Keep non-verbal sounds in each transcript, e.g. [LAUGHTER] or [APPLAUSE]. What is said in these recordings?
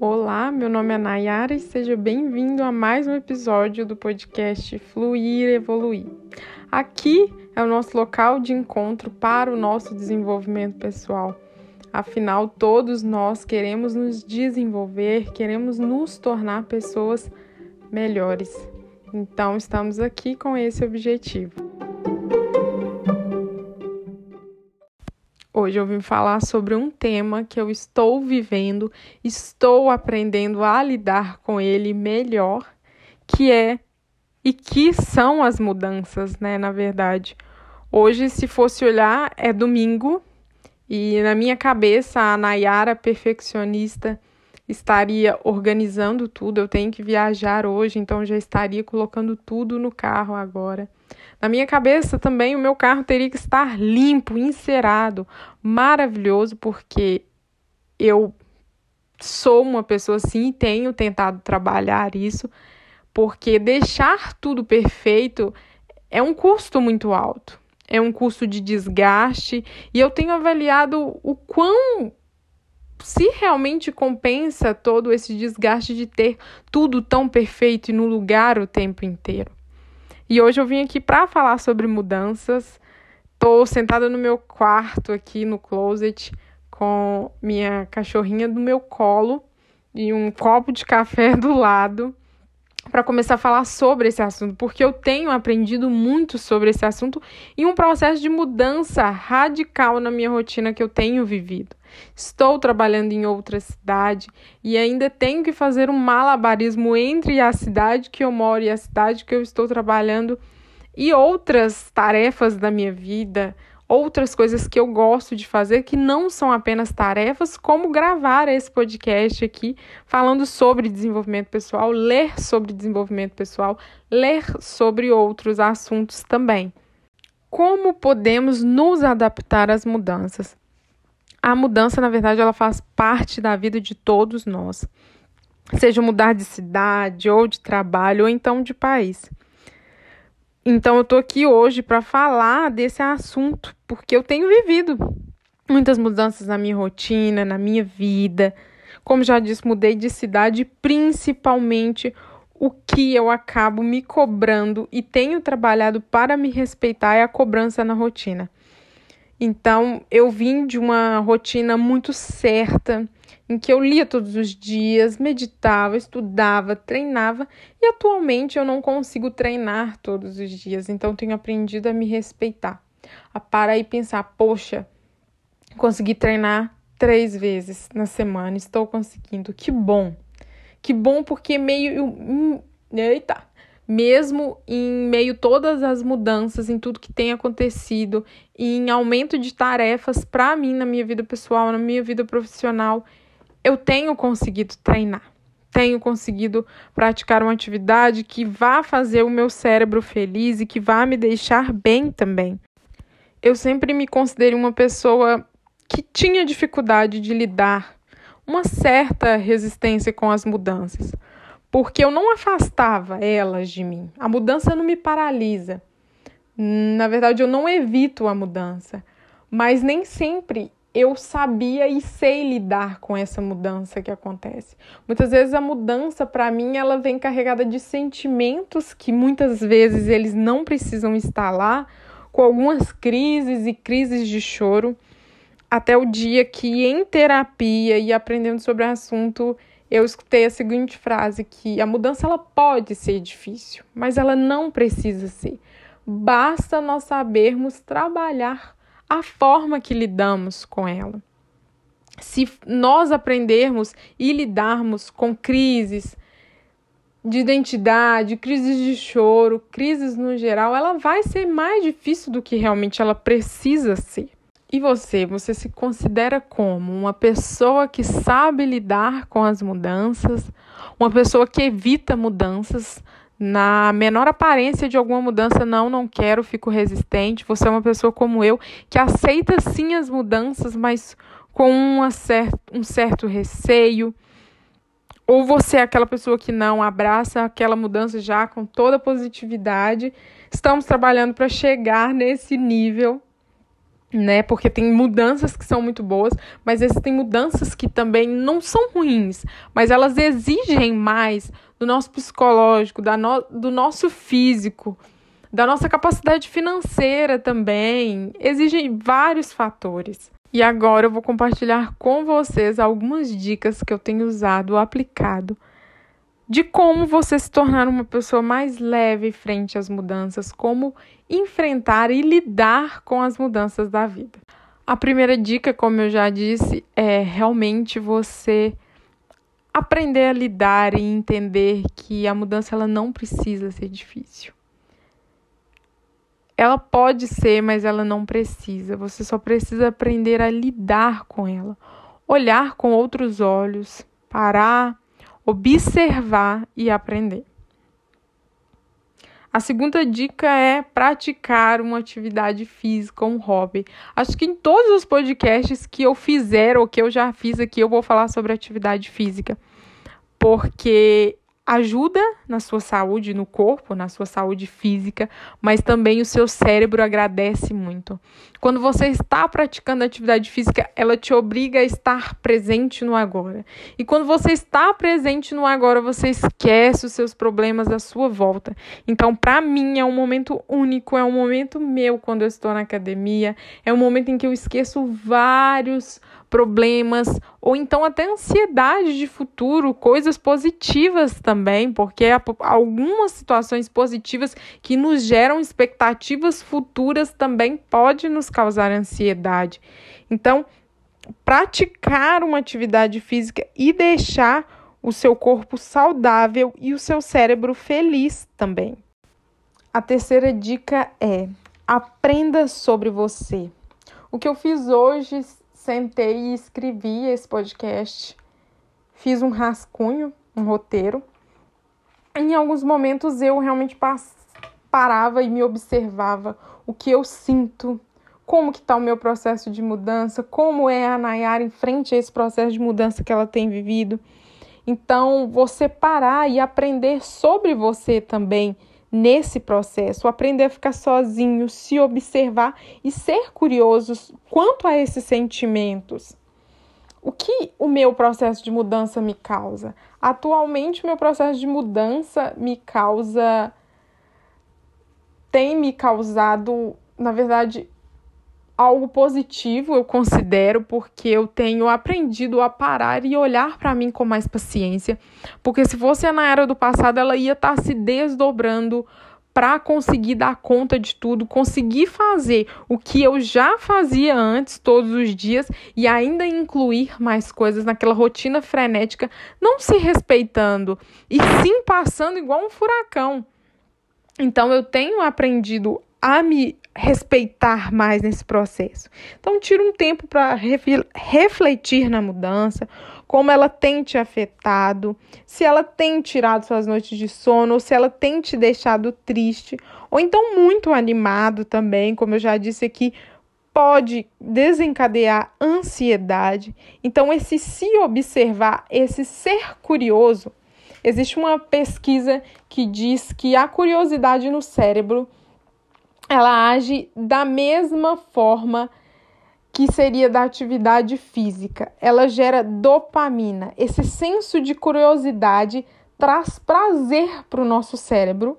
Olá, meu nome é Nayara e seja bem-vindo a mais um episódio do podcast Fluir Evoluir. Aqui é o nosso local de encontro para o nosso desenvolvimento pessoal. Afinal, todos nós queremos nos desenvolver, queremos nos tornar pessoas melhores. Então, estamos aqui com esse objetivo. Hoje eu vim falar sobre um tema que eu estou vivendo, estou aprendendo a lidar com ele melhor, que é e que são as mudanças, né, na verdade. Hoje, se fosse olhar, é domingo e na minha cabeça a Nayara perfeccionista estaria organizando tudo. Eu tenho que viajar hoje, então já estaria colocando tudo no carro agora. Na minha cabeça também o meu carro teria que estar limpo, encerado, maravilhoso, porque eu sou uma pessoa assim e tenho tentado trabalhar isso, porque deixar tudo perfeito é um custo muito alto. É um custo de desgaste e eu tenho avaliado o quão se realmente compensa todo esse desgaste de ter tudo tão perfeito e no lugar o tempo inteiro. E hoje eu vim aqui para falar sobre mudanças. Tô sentada no meu quarto aqui no closet com minha cachorrinha do meu colo e um copo de café [LAUGHS] do lado para começar a falar sobre esse assunto, porque eu tenho aprendido muito sobre esse assunto e um processo de mudança radical na minha rotina que eu tenho vivido. Estou trabalhando em outra cidade e ainda tenho que fazer um malabarismo entre a cidade que eu moro e a cidade que eu estou trabalhando e outras tarefas da minha vida, outras coisas que eu gosto de fazer que não são apenas tarefas, como gravar esse podcast aqui falando sobre desenvolvimento pessoal, ler sobre desenvolvimento pessoal, ler sobre outros assuntos também. Como podemos nos adaptar às mudanças? A mudança, na verdade, ela faz parte da vida de todos nós. Seja mudar de cidade, ou de trabalho, ou então de país. Então, eu tô aqui hoje para falar desse assunto, porque eu tenho vivido muitas mudanças na minha rotina, na minha vida. Como já disse, mudei de cidade, principalmente o que eu acabo me cobrando e tenho trabalhado para me respeitar é a cobrança na rotina. Então, eu vim de uma rotina muito certa, em que eu lia todos os dias, meditava, estudava, treinava, e atualmente eu não consigo treinar todos os dias, então tenho aprendido a me respeitar, a parar e pensar: poxa, consegui treinar três vezes na semana, estou conseguindo, que bom, que bom, porque meio. Hum, eita! mesmo em meio todas as mudanças, em tudo que tem acontecido, em aumento de tarefas para mim na minha vida pessoal, na minha vida profissional, eu tenho conseguido treinar. Tenho conseguido praticar uma atividade que vá fazer o meu cérebro feliz e que vá me deixar bem também. Eu sempre me considerei uma pessoa que tinha dificuldade de lidar, uma certa resistência com as mudanças porque eu não afastava elas de mim. A mudança não me paralisa. Na verdade, eu não evito a mudança, mas nem sempre eu sabia e sei lidar com essa mudança que acontece. Muitas vezes a mudança para mim ela vem carregada de sentimentos que muitas vezes eles não precisam estar lá, com algumas crises e crises de choro, até o dia que em terapia e aprendendo sobre o assunto eu escutei a seguinte frase que a mudança ela pode ser difícil, mas ela não precisa ser. Basta nós sabermos trabalhar a forma que lidamos com ela. Se nós aprendermos e lidarmos com crises de identidade, crises de choro, crises no geral, ela vai ser mais difícil do que realmente ela precisa ser. E você, você se considera como uma pessoa que sabe lidar com as mudanças, uma pessoa que evita mudanças, na menor aparência de alguma mudança, não, não quero, fico resistente. Você é uma pessoa como eu, que aceita sim as mudanças, mas com uma cer um certo receio. Ou você é aquela pessoa que não abraça aquela mudança já com toda positividade. Estamos trabalhando para chegar nesse nível né? Porque tem mudanças que são muito boas, mas existem mudanças que também não são ruins, mas elas exigem mais do nosso psicológico, da no, do nosso físico, da nossa capacidade financeira também. Exigem vários fatores. E agora eu vou compartilhar com vocês algumas dicas que eu tenho usado, aplicado, de como você se tornar uma pessoa mais leve frente às mudanças, como enfrentar e lidar com as mudanças da vida. A primeira dica, como eu já disse, é realmente você aprender a lidar e entender que a mudança ela não precisa ser difícil. Ela pode ser, mas ela não precisa. Você só precisa aprender a lidar com ela, olhar com outros olhos, parar, observar e aprender. A segunda dica é praticar uma atividade física, um hobby. Acho que em todos os podcasts que eu fizer ou que eu já fiz aqui, eu vou falar sobre atividade física. Porque ajuda na sua saúde no corpo, na sua saúde física, mas também o seu cérebro agradece muito. Quando você está praticando atividade física, ela te obriga a estar presente no agora. E quando você está presente no agora, você esquece os seus problemas à sua volta. Então, para mim, é um momento único, é um momento meu quando eu estou na academia, é um momento em que eu esqueço vários problemas ou então até ansiedade de futuro, coisas positivas também, porque algumas situações positivas que nos geram expectativas futuras também pode nos causar ansiedade. Então, praticar uma atividade física e deixar o seu corpo saudável e o seu cérebro feliz também. A terceira dica é: aprenda sobre você. O que eu fiz hoje sentei e escrevi esse podcast. Fiz um rascunho, um roteiro. Em alguns momentos eu realmente parava e me observava o que eu sinto, como que está o meu processo de mudança, como é a Nayara em frente a esse processo de mudança que ela tem vivido. Então, você parar e aprender sobre você também nesse processo, aprender a ficar sozinho, se observar e ser curiosos quanto a esses sentimentos. O que o meu processo de mudança me causa? Atualmente, o meu processo de mudança me causa. tem me causado, na verdade, algo positivo, eu considero, porque eu tenho aprendido a parar e olhar para mim com mais paciência. Porque se fosse na era do passado, ela ia estar tá se desdobrando para conseguir dar conta de tudo, conseguir fazer o que eu já fazia antes todos os dias e ainda incluir mais coisas naquela rotina frenética, não se respeitando e sim passando igual um furacão. Então eu tenho aprendido a me respeitar mais nesse processo. Então, tira um tempo para refletir na mudança, como ela tem te afetado, se ela tem tirado suas noites de sono, ou se ela tem te deixado triste, ou então muito animado também, como eu já disse aqui, pode desencadear ansiedade. Então, esse se observar, esse ser curioso, existe uma pesquisa que diz que a curiosidade no cérebro ela age da mesma forma que seria da atividade física. Ela gera dopamina. Esse senso de curiosidade traz prazer para o nosso cérebro,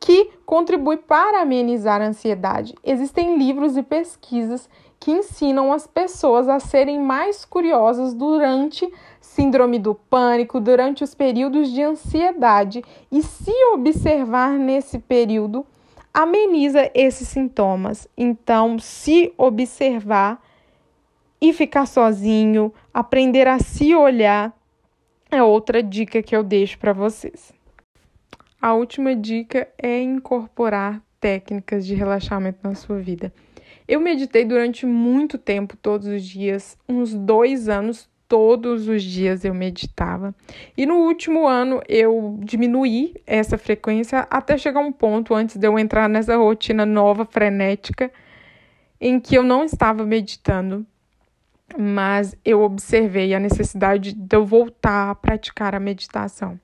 que contribui para amenizar a ansiedade. Existem livros e pesquisas que ensinam as pessoas a serem mais curiosas durante síndrome do pânico, durante os períodos de ansiedade e se observar nesse período ameniza esses sintomas. Então, se observar e ficar sozinho, aprender a se olhar, é outra dica que eu deixo para vocês. A última dica é incorporar técnicas de relaxamento na sua vida. Eu meditei durante muito tempo, todos os dias, uns dois anos todos os dias eu meditava. E no último ano eu diminuí essa frequência até chegar um ponto antes de eu entrar nessa rotina nova, frenética, em que eu não estava meditando, mas eu observei a necessidade de eu voltar a praticar a meditação.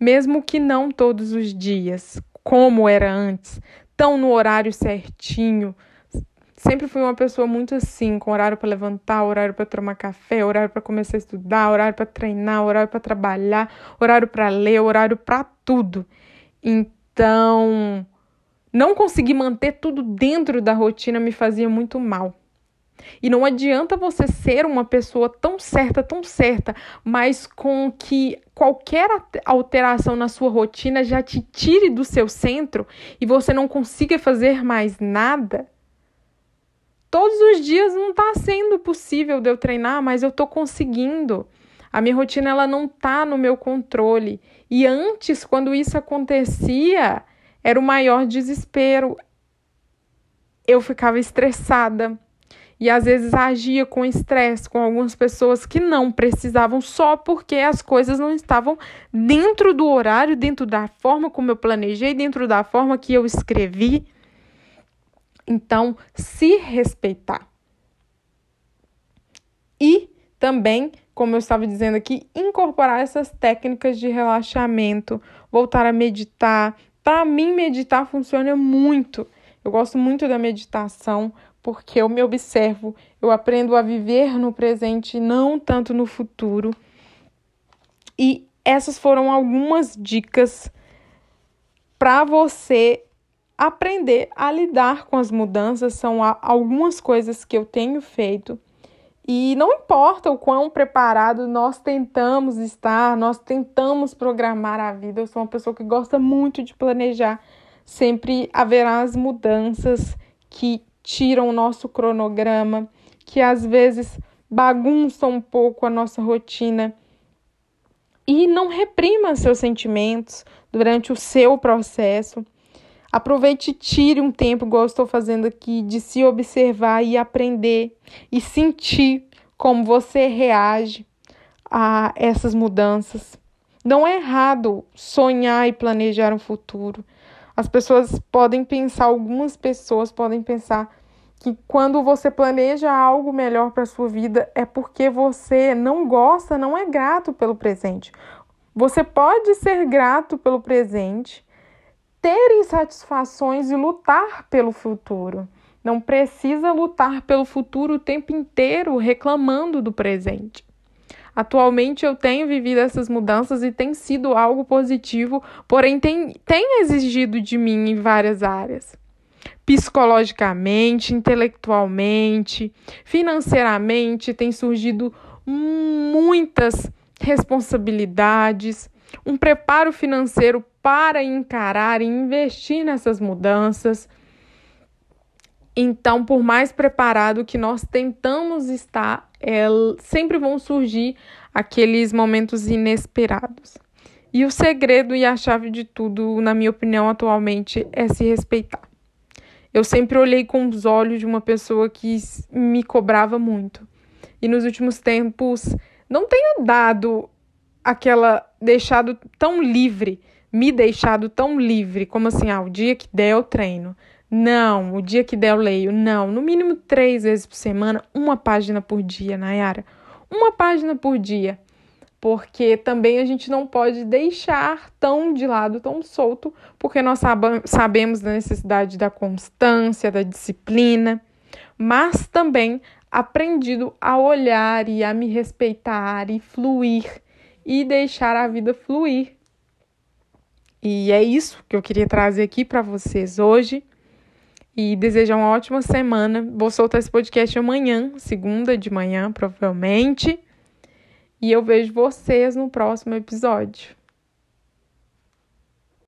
Mesmo que não todos os dias, como era antes, tão no horário certinho, sempre fui uma pessoa muito assim, com horário para levantar, horário para tomar café, horário para começar a estudar, horário para treinar, horário para trabalhar, horário para ler, horário para tudo. Então, não conseguir manter tudo dentro da rotina me fazia muito mal. E não adianta você ser uma pessoa tão certa, tão certa, mas com que qualquer alteração na sua rotina já te tire do seu centro e você não consiga fazer mais nada. Todos os dias não está sendo possível de eu treinar, mas eu estou conseguindo. A minha rotina ela não está no meu controle. E antes, quando isso acontecia, era o maior desespero. Eu ficava estressada, e às vezes agia com estresse com algumas pessoas que não precisavam só porque as coisas não estavam dentro do horário, dentro da forma como eu planejei, dentro da forma que eu escrevi. Então, se respeitar. E também, como eu estava dizendo aqui, incorporar essas técnicas de relaxamento, voltar a meditar. Para mim, meditar funciona muito. Eu gosto muito da meditação porque eu me observo, eu aprendo a viver no presente, não tanto no futuro. E essas foram algumas dicas para você aprender a lidar com as mudanças. São algumas coisas que eu tenho feito. E não importa o quão preparado nós tentamos estar, nós tentamos programar a vida. Eu sou uma pessoa que gosta muito de planejar. Sempre haverá as mudanças que tiram o nosso cronograma, que às vezes bagunçam um pouco a nossa rotina. E não reprima seus sentimentos durante o seu processo. Aproveite e tire um tempo, igual estou fazendo aqui, de se observar e aprender e sentir como você reage a essas mudanças. Não é errado sonhar e planejar um futuro. As pessoas podem pensar, algumas pessoas podem pensar que quando você planeja algo melhor para sua vida é porque você não gosta, não é grato pelo presente. Você pode ser grato pelo presente, ter insatisfações e lutar pelo futuro. Não precisa lutar pelo futuro o tempo inteiro reclamando do presente. Atualmente eu tenho vivido essas mudanças e tem sido algo positivo, porém tem, tem exigido de mim em várias áreas. Psicologicamente, intelectualmente, financeiramente, tem surgido muitas responsabilidades, um preparo financeiro para encarar e investir nessas mudanças. Então, por mais preparado que nós tentamos estar, é, sempre vão surgir aqueles momentos inesperados. E o segredo e a chave de tudo, na minha opinião, atualmente, é se respeitar. Eu sempre olhei com os olhos de uma pessoa que me cobrava muito. E nos últimos tempos, não tenho dado aquela. deixado tão livre, me deixado tão livre, como assim, ah, o dia que der eu treino. Não, o dia que der eu leio. Não, no mínimo três vezes por semana, uma página por dia, Nayara. Uma página por dia. Porque também a gente não pode deixar tão de lado, tão solto, porque nós sabemos da necessidade da constância, da disciplina, mas também aprendido a olhar e a me respeitar e fluir e deixar a vida fluir. E é isso que eu queria trazer aqui para vocês hoje e desejar uma ótima semana. Vou soltar esse podcast amanhã, segunda de manhã, provavelmente. E eu vejo vocês no próximo episódio.